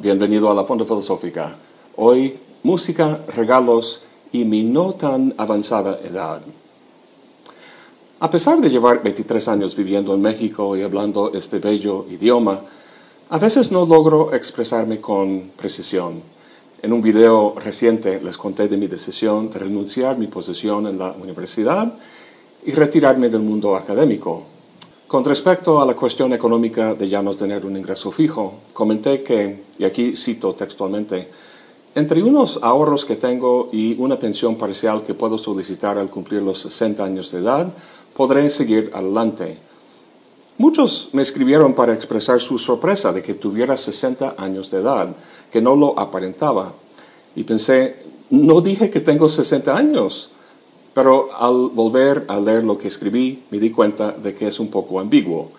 bienvenido a la Fonda Filosófica. Hoy, música, regalos y mi no tan avanzada edad. A pesar de llevar 23 años viviendo en México y hablando este bello idioma, a veces no logro expresarme con precisión. En un video reciente les conté de mi decisión de renunciar mi posición en la universidad y retirarme del mundo académico. Con respecto a la cuestión económica de ya no tener un ingreso fijo, comenté que, y aquí cito textualmente, entre unos ahorros que tengo y una pensión parcial que puedo solicitar al cumplir los 60 años de edad, podré seguir adelante. Muchos me escribieron para expresar su sorpresa de que tuviera 60 años de edad, que no lo aparentaba. Y pensé, no dije que tengo 60 años. Pero al volver a leer lo que escribí, me di cuenta de que es un poco ambiguo,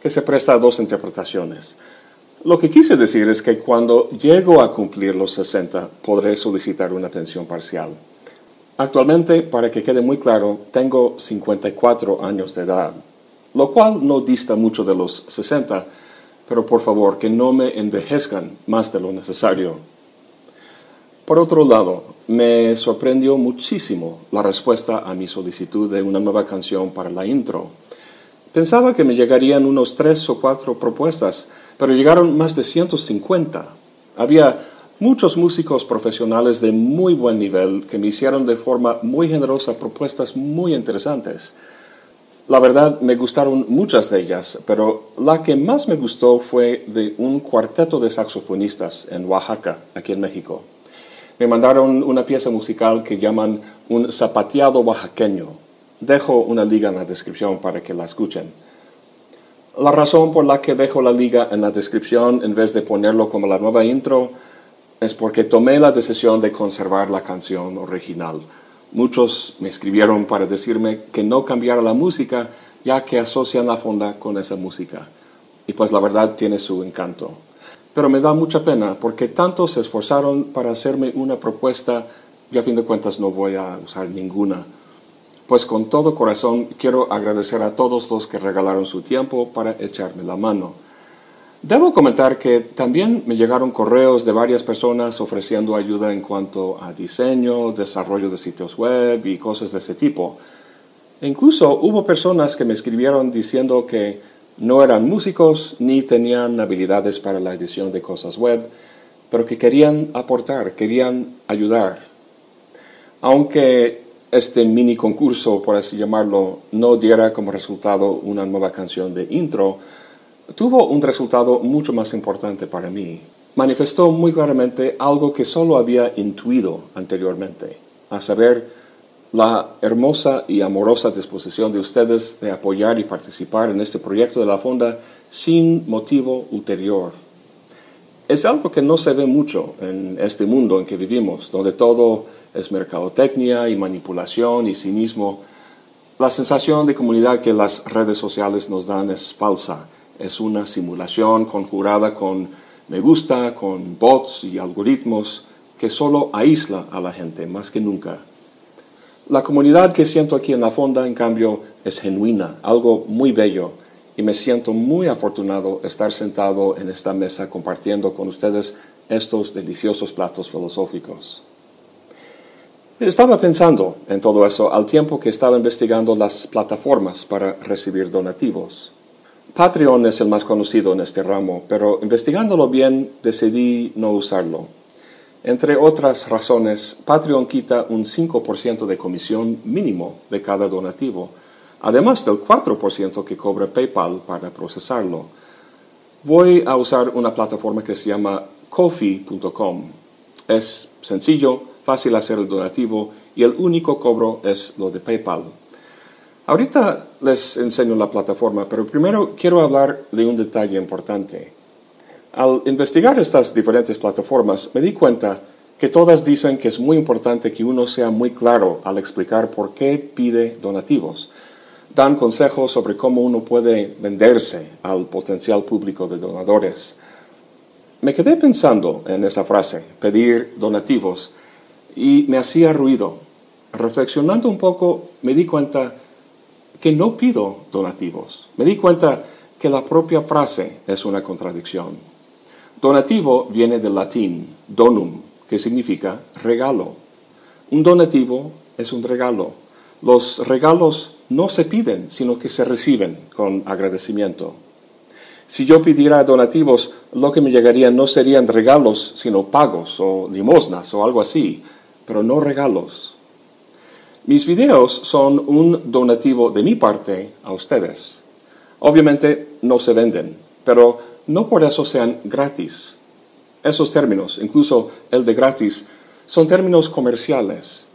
que se presta a dos interpretaciones. Lo que quise decir es que cuando llego a cumplir los 60, podré solicitar una pensión parcial. Actualmente, para que quede muy claro, tengo 54 años de edad, lo cual no dista mucho de los 60, pero por favor que no me envejezcan más de lo necesario. Por otro lado, me sorprendió muchísimo la respuesta a mi solicitud de una nueva canción para la intro. Pensaba que me llegarían unos tres o cuatro propuestas, pero llegaron más de 150. Había muchos músicos profesionales de muy buen nivel que me hicieron de forma muy generosa propuestas muy interesantes. La verdad, me gustaron muchas de ellas, pero la que más me gustó fue de un cuarteto de saxofonistas en Oaxaca, aquí en México me mandaron una pieza musical que llaman un zapateado oaxaqueño. Dejo una liga en la descripción para que la escuchen. La razón por la que dejo la liga en la descripción en vez de ponerlo como la nueva intro es porque tomé la decisión de conservar la canción original. Muchos me escribieron para decirme que no cambiara la música ya que asocian la fonda con esa música. Y pues la verdad tiene su encanto pero me da mucha pena porque tanto se esforzaron para hacerme una propuesta y a fin de cuentas no voy a usar ninguna. Pues con todo corazón quiero agradecer a todos los que regalaron su tiempo para echarme la mano. Debo comentar que también me llegaron correos de varias personas ofreciendo ayuda en cuanto a diseño, desarrollo de sitios web y cosas de ese tipo. E incluso hubo personas que me escribieron diciendo que no eran músicos ni tenían habilidades para la edición de cosas web, pero que querían aportar, querían ayudar. Aunque este mini concurso, por así llamarlo, no diera como resultado una nueva canción de intro, tuvo un resultado mucho más importante para mí. Manifestó muy claramente algo que solo había intuido anteriormente, a saber, la hermosa y amorosa disposición de ustedes de apoyar y participar en este proyecto de la Fonda sin motivo ulterior. Es algo que no se ve mucho en este mundo en que vivimos, donde todo es mercadotecnia y manipulación y cinismo. La sensación de comunidad que las redes sociales nos dan es falsa, es una simulación conjurada con me gusta, con bots y algoritmos que solo aísla a la gente más que nunca. La comunidad que siento aquí en la fonda, en cambio, es genuina, algo muy bello, y me siento muy afortunado estar sentado en esta mesa compartiendo con ustedes estos deliciosos platos filosóficos. Estaba pensando en todo eso al tiempo que estaba investigando las plataformas para recibir donativos. Patreon es el más conocido en este ramo, pero investigándolo bien decidí no usarlo. Entre otras razones, Patreon quita un 5% de comisión mínimo de cada donativo, además del 4% que cobra PayPal para procesarlo. Voy a usar una plataforma que se llama kofi.com. Es sencillo, fácil hacer el donativo y el único cobro es lo de PayPal. Ahorita les enseño la plataforma, pero primero quiero hablar de un detalle importante. Al investigar estas diferentes plataformas, me di cuenta que todas dicen que es muy importante que uno sea muy claro al explicar por qué pide donativos. Dan consejos sobre cómo uno puede venderse al potencial público de donadores. Me quedé pensando en esa frase, pedir donativos, y me hacía ruido. Reflexionando un poco, me di cuenta que no pido donativos. Me di cuenta que la propia frase es una contradicción. Donativo viene del latín donum, que significa regalo. Un donativo es un regalo. Los regalos no se piden, sino que se reciben con agradecimiento. Si yo pidiera donativos, lo que me llegaría no serían regalos, sino pagos o limosnas o algo así, pero no regalos. Mis videos son un donativo de mi parte a ustedes. Obviamente no se venden, pero no por eso sean gratis. Esos términos, incluso el de gratis, son términos comerciales.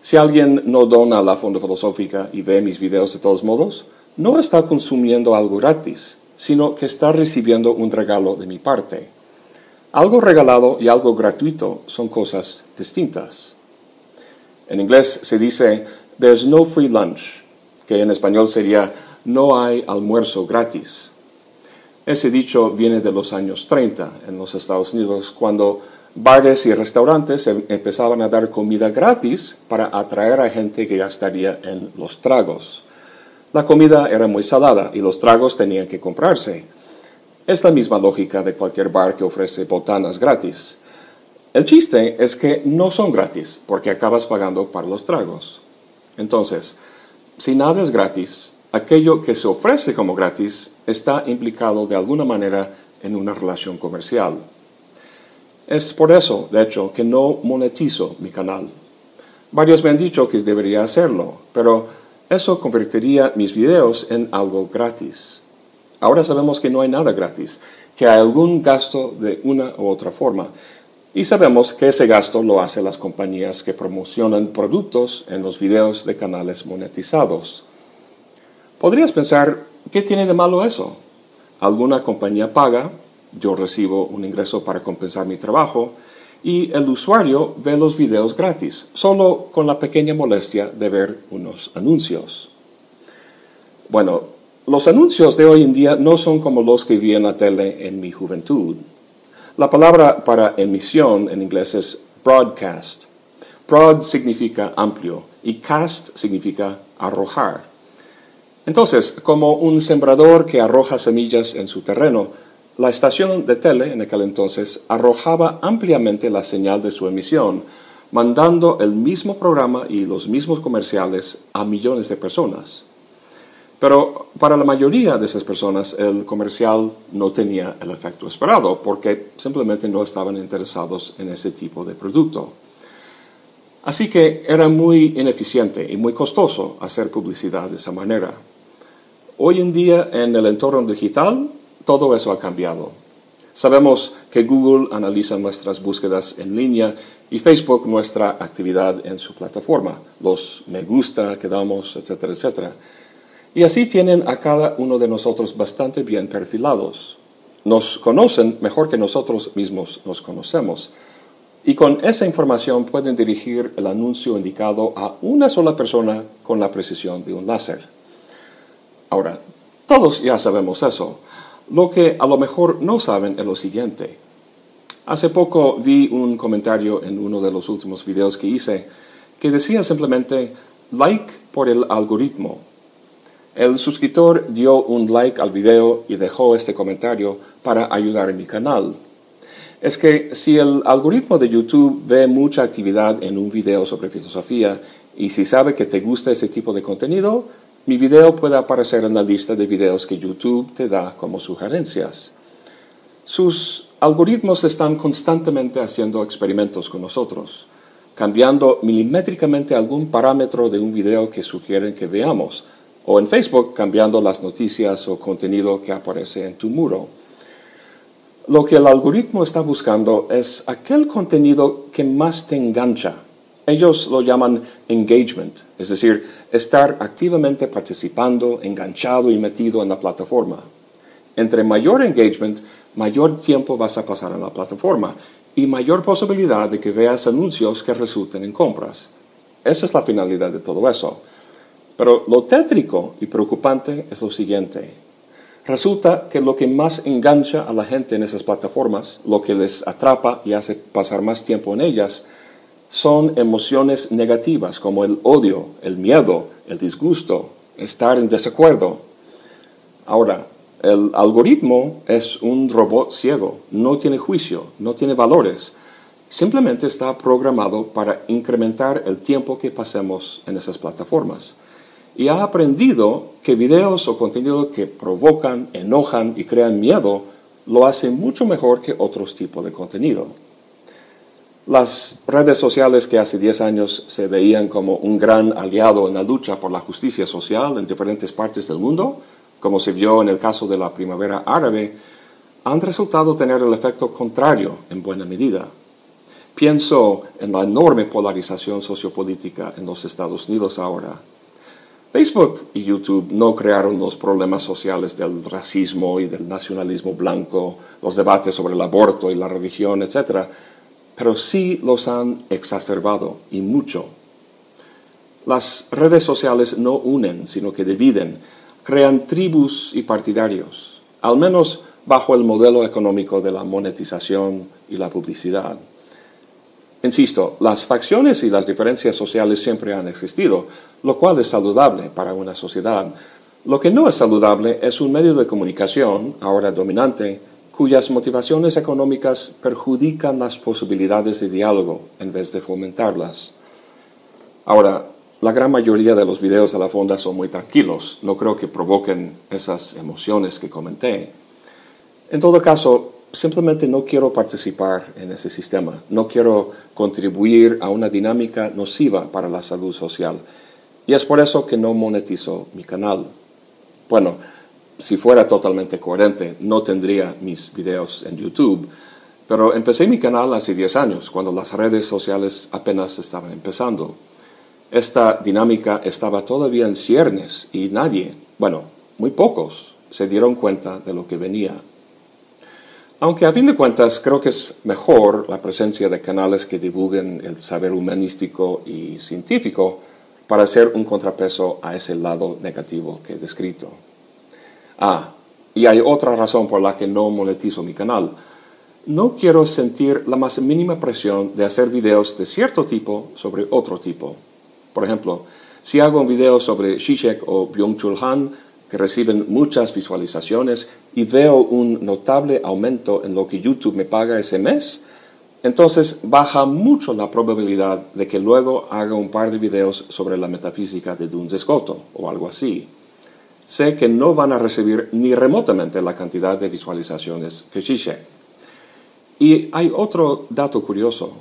Si alguien no dona la Fonda Filosófica y ve mis videos de todos modos, no está consumiendo algo gratis, sino que está recibiendo un regalo de mi parte. Algo regalado y algo gratuito son cosas distintas. En inglés se dice, there's no free lunch, que en español sería, no hay almuerzo gratis. Ese dicho viene de los años 30 en los Estados Unidos, cuando bares y restaurantes em, empezaban a dar comida gratis para atraer a gente que ya estaría en los tragos. La comida era muy salada y los tragos tenían que comprarse. Es la misma lógica de cualquier bar que ofrece botanas gratis. El chiste es que no son gratis porque acabas pagando para los tragos. Entonces, si nada es gratis, aquello que se ofrece como gratis está implicado de alguna manera en una relación comercial. Es por eso, de hecho, que no monetizo mi canal. Varios me han dicho que debería hacerlo, pero eso convertiría mis videos en algo gratis. Ahora sabemos que no hay nada gratis, que hay algún gasto de una u otra forma. Y sabemos que ese gasto lo hacen las compañías que promocionan productos en los videos de canales monetizados. Podrías pensar, ¿qué tiene de malo eso? Alguna compañía paga, yo recibo un ingreso para compensar mi trabajo, y el usuario ve los videos gratis, solo con la pequeña molestia de ver unos anuncios. Bueno, los anuncios de hoy en día no son como los que vi en la tele en mi juventud. La palabra para emisión en inglés es broadcast. Broad significa amplio y cast significa arrojar. Entonces, como un sembrador que arroja semillas en su terreno, la estación de tele en aquel entonces arrojaba ampliamente la señal de su emisión, mandando el mismo programa y los mismos comerciales a millones de personas. Pero para la mayoría de esas personas el comercial no tenía el efecto esperado porque simplemente no estaban interesados en ese tipo de producto. Así que era muy ineficiente y muy costoso hacer publicidad de esa manera. Hoy en día en el entorno digital todo eso ha cambiado. Sabemos que Google analiza nuestras búsquedas en línea y Facebook nuestra actividad en su plataforma, los me gusta que damos, etcétera, etcétera. Y así tienen a cada uno de nosotros bastante bien perfilados. Nos conocen mejor que nosotros mismos nos conocemos. Y con esa información pueden dirigir el anuncio indicado a una sola persona con la precisión de un láser. Ahora, todos ya sabemos eso. Lo que a lo mejor no saben es lo siguiente. Hace poco vi un comentario en uno de los últimos videos que hice que decía simplemente like por el algoritmo. El suscriptor dio un like al video y dejó este comentario para ayudar en mi canal. Es que si el algoritmo de YouTube ve mucha actividad en un video sobre filosofía y si sabe que te gusta ese tipo de contenido, mi video puede aparecer en la lista de videos que YouTube te da como sugerencias. Sus algoritmos están constantemente haciendo experimentos con nosotros, cambiando milimétricamente algún parámetro de un video que sugieren que veamos, o en Facebook cambiando las noticias o contenido que aparece en tu muro. Lo que el algoritmo está buscando es aquel contenido que más te engancha ellos lo llaman engagement, es decir, estar activamente participando, enganchado y metido en la plataforma. Entre mayor engagement, mayor tiempo vas a pasar en la plataforma y mayor posibilidad de que veas anuncios que resulten en compras. Esa es la finalidad de todo eso. Pero lo tétrico y preocupante es lo siguiente. Resulta que lo que más engancha a la gente en esas plataformas, lo que les atrapa y hace pasar más tiempo en ellas, son emociones negativas como el odio, el miedo, el disgusto, estar en desacuerdo. Ahora, El algoritmo es un robot ciego, no tiene juicio, no tiene valores. Simplemente está programado para incrementar el tiempo que pasemos en esas plataformas. Y ha aprendido que videos o contenido que provocan, enojan y crean miedo lo hacen mucho mejor que otros tipos de contenido. Las redes sociales que hace 10 años se veían como un gran aliado en la lucha por la justicia social en diferentes partes del mundo, como se vio en el caso de la primavera árabe, han resultado tener el efecto contrario en buena medida. Pienso en la enorme polarización sociopolítica en los Estados Unidos ahora. Facebook y YouTube no crearon los problemas sociales del racismo y del nacionalismo blanco, los debates sobre el aborto y la religión, etc., pero sí los han exacerbado y mucho. Las redes sociales no unen, sino que dividen crean tribus y partidarios, al menos bajo el modelo económico de la monetización y la publicidad. Insisto, las facciones y las diferencias sociales siempre han existido, lo cual es saludable para una sociedad. Lo que no es saludable es un medio de comunicación, ahora dominante, cuyas motivaciones económicas perjudican las posibilidades de diálogo en vez de fomentarlas. Ahora, la gran mayoría de los videos a la fonda son muy tranquilos, no creo que provoquen esas emociones que comenté. En todo caso, simplemente no quiero participar en ese sistema, no quiero contribuir a una dinámica nociva para la salud social. Y es por eso que no monetizo mi canal. Bueno, si fuera totalmente coherente, no tendría mis videos en YouTube, pero empecé mi canal hace 10 años, cuando las redes sociales apenas estaban empezando. Esta dinámica estaba todavía en ciernes y nadie, bueno, muy pocos, se dieron cuenta de lo que venía. Aunque a fin de cuentas creo que es mejor la presencia de canales que divulguen el saber humanístico y científico para hacer un contrapeso a ese lado negativo que he descrito. Ah, y hay otra razón por la que no monetizo mi canal. No quiero sentir la más mínima presión de hacer videos de cierto tipo sobre otro tipo. Por ejemplo, si hago un video sobre Shishek o Byung-Chul Han, que reciben muchas visualizaciones, y veo un notable aumento en lo que YouTube me paga ese mes, entonces baja mucho la probabilidad de que luego haga un par de videos sobre la metafísica de Duns Scoto o algo así. Sé que no van a recibir ni remotamente la cantidad de visualizaciones que Shishek. Y hay otro dato curioso.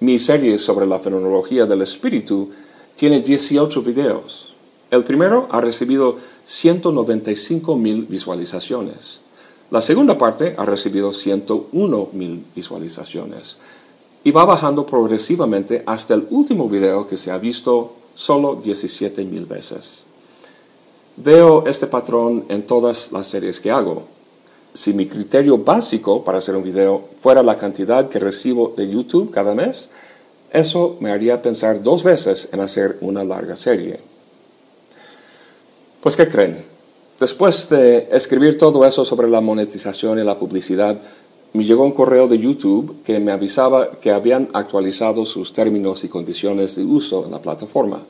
Mi serie sobre la fenomenología del espíritu tiene 18 videos. El primero ha recibido 195 mil visualizaciones. La segunda parte ha recibido 101 mil visualizaciones. Y va bajando progresivamente hasta el último video que se ha visto solo 17 mil veces. Veo este patrón en todas las series que hago. Si mi criterio básico para hacer un video fuera la cantidad que recibo de YouTube cada mes, eso me haría pensar dos veces en hacer una larga serie. Pues, ¿qué creen? Después de escribir todo eso sobre la monetización y la publicidad, me llegó un correo de YouTube que me avisaba que habían actualizado sus términos y condiciones de uso en la plataforma.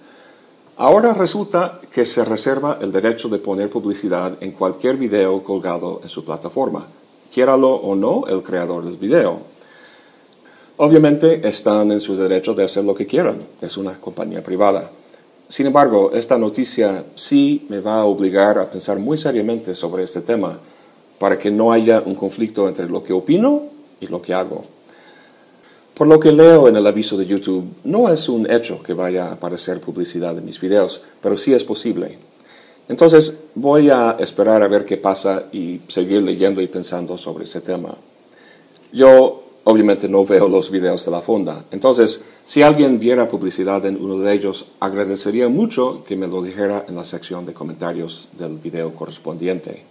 Ahora resulta que se reserva el derecho de poner publicidad en cualquier video colgado en su plataforma, quiéralo o no el creador del video. Obviamente están en su derecho de hacer lo que quieran, es una compañía privada. Sin embargo, esta noticia sí me va a obligar a pensar muy seriamente sobre este tema para que no haya un conflicto entre lo que opino y lo que hago. Por lo que leo en el aviso de YouTube, no es un hecho que vaya a aparecer publicidad en mis videos, pero sí es posible. Entonces voy a esperar a ver qué pasa y seguir leyendo y pensando sobre ese tema. Yo obviamente no veo los videos de la fonda. Entonces, si alguien viera publicidad en uno de ellos, agradecería mucho que me lo dijera en la sección de comentarios del video correspondiente.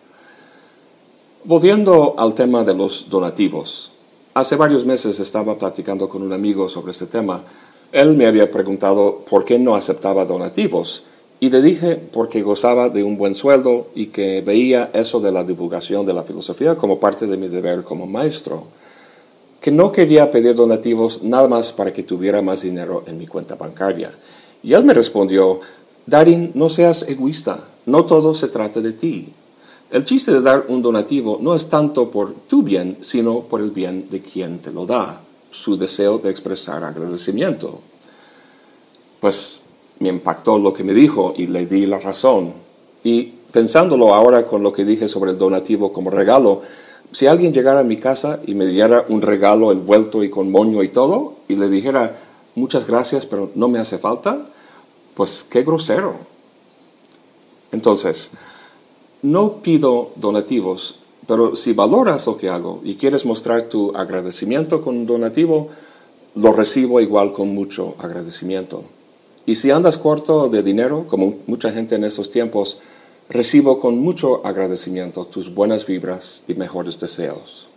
Volviendo al tema de los donativos. Hace varios meses estaba platicando con un amigo sobre este tema. Él me había preguntado por qué no aceptaba donativos y le dije porque gozaba de un buen sueldo y que veía eso de la divulgación de la filosofía como parte de mi deber como maestro que no quería pedir donativos nada más para que tuviera más dinero en mi cuenta bancaria. Y él me respondió, Darin, no seas egoísta, no todo se trata de ti. El chiste de dar un donativo no es tanto por tu bien, sino por el bien de quien te lo da, su deseo de expresar agradecimiento. Pues me impactó lo que me dijo y le di la razón. Y pensándolo ahora con lo que dije sobre el donativo como regalo, si alguien llegara a mi casa y me diera un regalo envuelto y con moño y todo, y le dijera, muchas gracias, pero no me hace falta, pues qué grosero. Entonces, no pido donativos, pero si valoras lo que hago y quieres mostrar tu agradecimiento con un donativo, lo recibo igual con mucho agradecimiento. Y si andas corto de dinero, como mucha gente en estos tiempos, recibo con mucho agradecimiento tus buenas vibras y mejores deseos.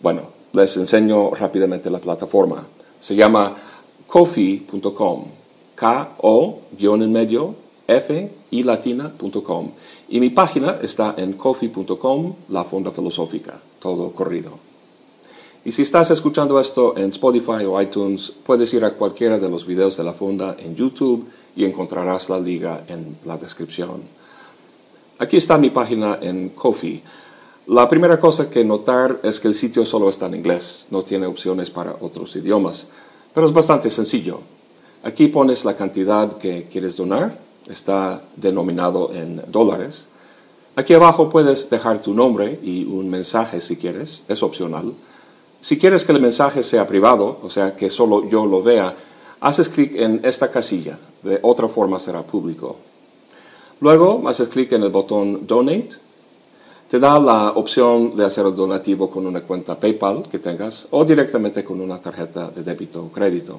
Bueno, les enseño rápidamente la plataforma. Se llama kofi.com, K-O, guion en medio, F y mi página está en kofi.com, la Fonda Filosófica, todo corrido. Y si estás escuchando esto en Spotify o iTunes, puedes ir a cualquiera de los videos de la Fonda en YouTube y encontrarás la liga en la descripción. Aquí está mi página en Kofi. La primera cosa que notar es que el sitio solo está en inglés, no tiene opciones para otros idiomas, pero es bastante sencillo. Aquí pones la cantidad que quieres donar, está denominado en dólares. Aquí abajo puedes dejar tu nombre y un mensaje si quieres, es opcional. Si quieres que el mensaje sea privado, o sea, que solo yo lo vea, haces clic en esta casilla, de otra forma será público. Luego haces clic en el botón Donate, te da la opción de hacer el donativo con una cuenta PayPal que tengas o directamente con una tarjeta de débito o crédito.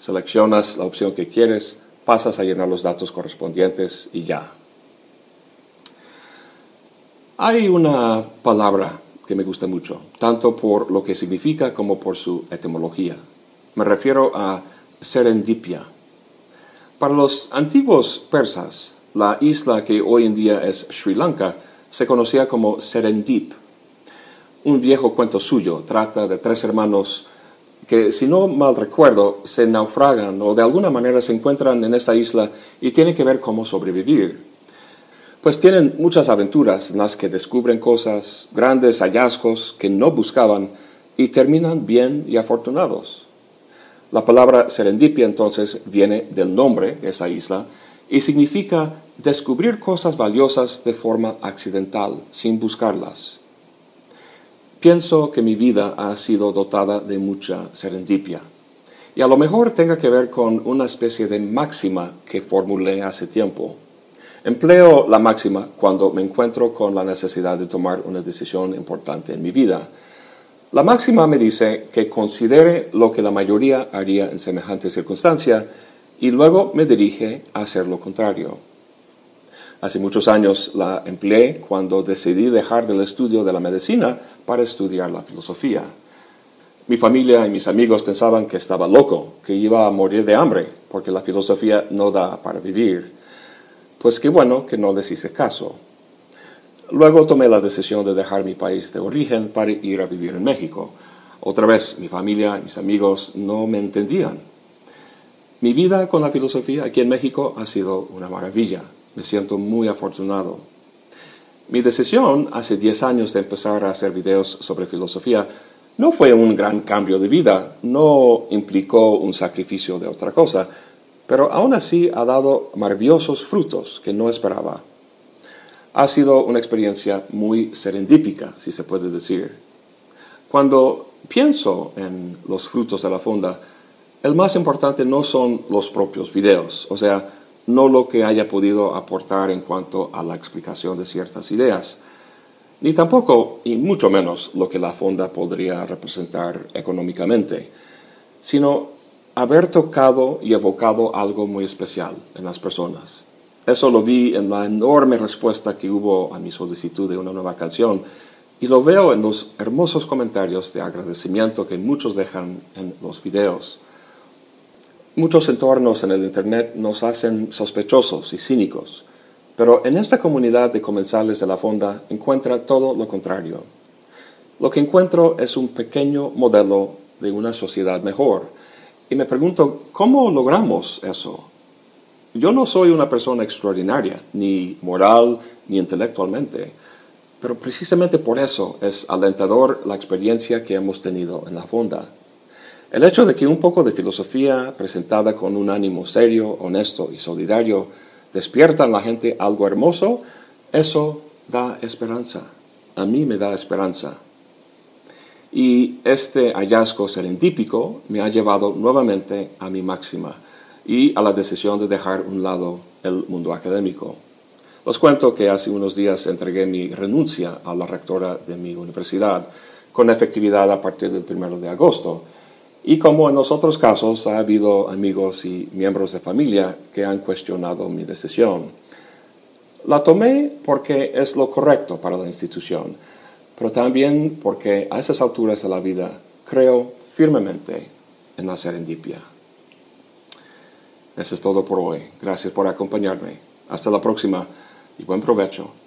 Seleccionas la opción que quieres, pasas a llenar los datos correspondientes y ya. Hay una palabra que me gusta mucho, tanto por lo que significa como por su etimología. Me refiero a serendipia. Para los antiguos persas, la isla que hoy en día es Sri Lanka se conocía como Serendip. Un viejo cuento suyo trata de tres hermanos que, si no mal recuerdo, se naufragan o de alguna manera se encuentran en esta isla y tienen que ver cómo sobrevivir pues tienen muchas aventuras en las que descubren cosas, grandes hallazgos que no buscaban y terminan bien y afortunados. La palabra serendipia entonces viene del nombre de esa isla y significa descubrir cosas valiosas de forma accidental, sin buscarlas. Pienso que mi vida ha sido dotada de mucha serendipia. Y a lo mejor tenga que ver con una especie de máxima que formulé hace tiempo. Empleo la máxima cuando me encuentro con la necesidad de tomar una decisión importante en mi vida. La máxima me dice que considere lo que la mayoría haría en semejante circunstancia y luego me dirige a hacer lo contrario. Hace muchos años la empleé cuando decidí dejar del estudio de la medicina para estudiar la filosofía. Mi familia y mis amigos pensaban que estaba loco, que iba a morir de hambre, porque la filosofía no da para vivir. Pues qué bueno que no les hice caso. Luego tomé la decisión de dejar mi país de origen para ir a vivir en México. Otra vez, mi familia, mis amigos no me entendían. Mi vida con la filosofía aquí en México ha sido una maravilla. Me siento muy afortunado. Mi decisión hace 10 años de empezar a hacer videos sobre filosofía no fue un gran cambio de vida, no implicó un sacrificio de otra cosa, pero aún así ha dado maravillosos frutos que no esperaba. Ha sido una experiencia muy serendípica, si se puede decir. Cuando pienso en los frutos de la fonda, el más importante no son los propios videos, o sea, no lo que haya podido aportar en cuanto a la explicación de ciertas ideas, ni tampoco, y mucho menos, lo que la fonda podría representar económicamente, sino haber tocado y evocado algo muy especial en las personas. Eso lo vi en la enorme respuesta que hubo a mi solicitud de una nueva canción y lo veo en los hermosos comentarios de agradecimiento que muchos dejan en los videos. Muchos entornos en el Internet nos hacen sospechosos y cínicos, pero en esta comunidad de comensales de la fonda encuentra todo lo contrario. Lo que encuentro es un pequeño modelo de una sociedad mejor, y me pregunto, ¿cómo logramos eso? Yo no soy una persona extraordinaria, ni moral, ni intelectualmente, pero precisamente por eso es alentador la experiencia que hemos tenido en la fonda. El hecho de que un poco de filosofía presentada con un ánimo serio, honesto y solidario despierta en la gente algo hermoso, eso da esperanza. A mí me da esperanza. Y este hallazgo serendípico me ha llevado nuevamente a mi máxima y a la decisión de dejar un lado el mundo académico. Os cuento que hace unos días entregué mi renuncia a la rectora de mi universidad con efectividad a partir del primero de agosto. Y como en los otros casos, ha habido amigos y miembros de familia que han cuestionado mi decisión. La tomé porque es lo correcto para la institución pero también porque a esas alturas de la vida creo firmemente en la serendipia. Eso es todo por hoy. Gracias por acompañarme. Hasta la próxima y buen provecho.